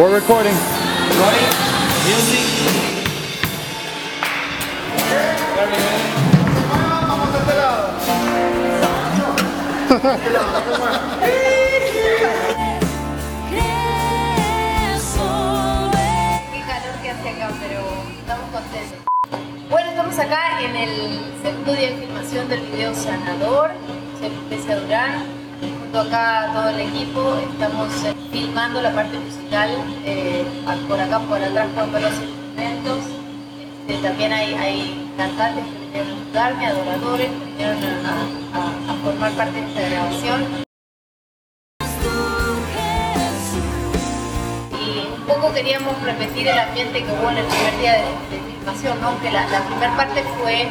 We're recording. Recording. Music. Qué calor que hace acá, pero estamos contentos. Bueno, estamos acá en el día de filmación del video Sanador. Soy Lucrecia Durán. Junto acá todo el equipo estamos eh, filmando la parte musical. eh, por acá, por atrás, con los instrumentos. Este, también hay, hay cantantes que vinieron a ayudarme, adoradores que vinieron a, a- a formar parte de esta grabación. y un poco queríamos repetir el ambiente que hubo en el primer día de, de filmación, ¿no? la, la primera parte fue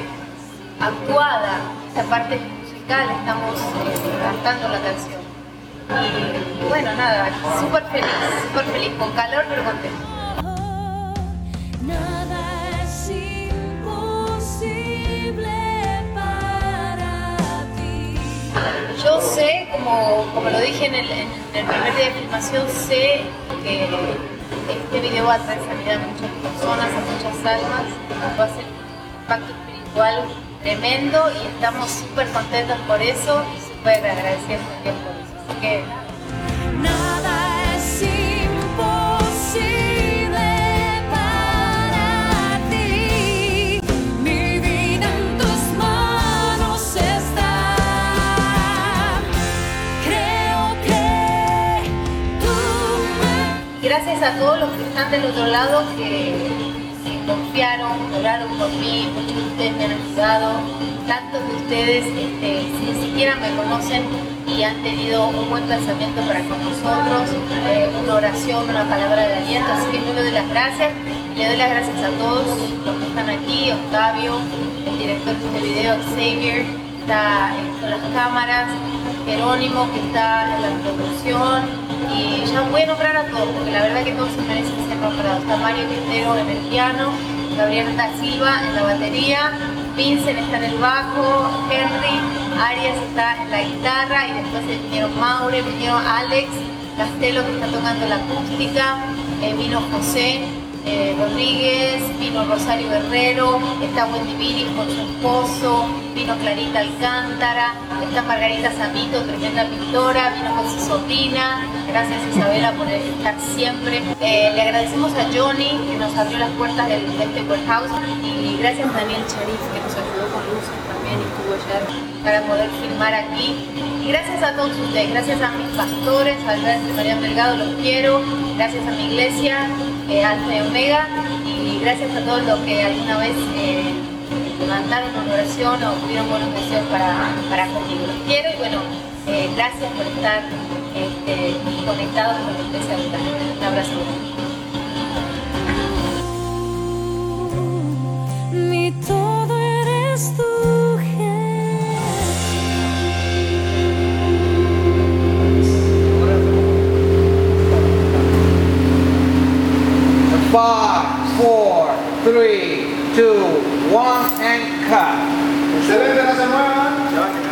actuada, esta parte musical, estamos eh, cantando la canción. Y bueno, nada, súper feliz, súper feliz, con calor pero contento. Nada es imposible para ti. Yo sé, como, como lo dije en el, en el primer día de filmación, sé que este video va a traer sanidad a muchas personas, a muchas almas, va a ser un impacto espiritual tremendo y estamos súper contentos por eso y súper agradecidos también por eso. Así que Nada es imposible para ti. Mi vida en tus manos está. Creo que tú me gracias a todos los que están del otro lado que, que confiaron, oraron por mí, de ustedes me han ayudado, tantos de ustedes este, ni siquiera me conocen y han tenido un buen pensamiento para con nosotros, eh, una oración, una palabra de aliento, así que yo le doy las gracias. Le doy las gracias a todos los que están aquí, Octavio, el director de este video, Xavier, está con las cámaras, Jerónimo que está en la producción y ya voy a nombrar a todos porque la verdad que todos se merecen ser nombrados. Está Mario Quintero en el piano, Gabriel da Silva en la batería, Vincent está en el bajo, Henry Arias está en la guitarra y después vinieron Maure, vinieron Alex Castelo que está tocando la acústica, eh, vino José eh, Rodríguez, vino Rosario Guerrero, está Wendy Viri con su esposo, vino Clarita Alcántara, está Margarita Samito, tremenda pintora, vino con su sobrina, gracias Isabela por estar siempre. Eh, le agradecemos a Johnny que nos abrió las puertas del, de este warehouse y gracias a Daniel Charif que nos ayudó con luces también y estuvo ayer para poder filmar aquí. Gracias a todos ustedes, gracias a mis pastores, al Reverendo Mariano Delgado, los quiero, gracias a mi iglesia, Alfa Omega, y gracias a todos los que alguna vez eh, levantaron una oración o tuvieron buenos deseos para, para conmigo. Los quiero y bueno, eh, gracias por estar este, conectados con la iglesia. Un abrazo. Five, four, three, two, one, and cut. Excelente, no se muevan.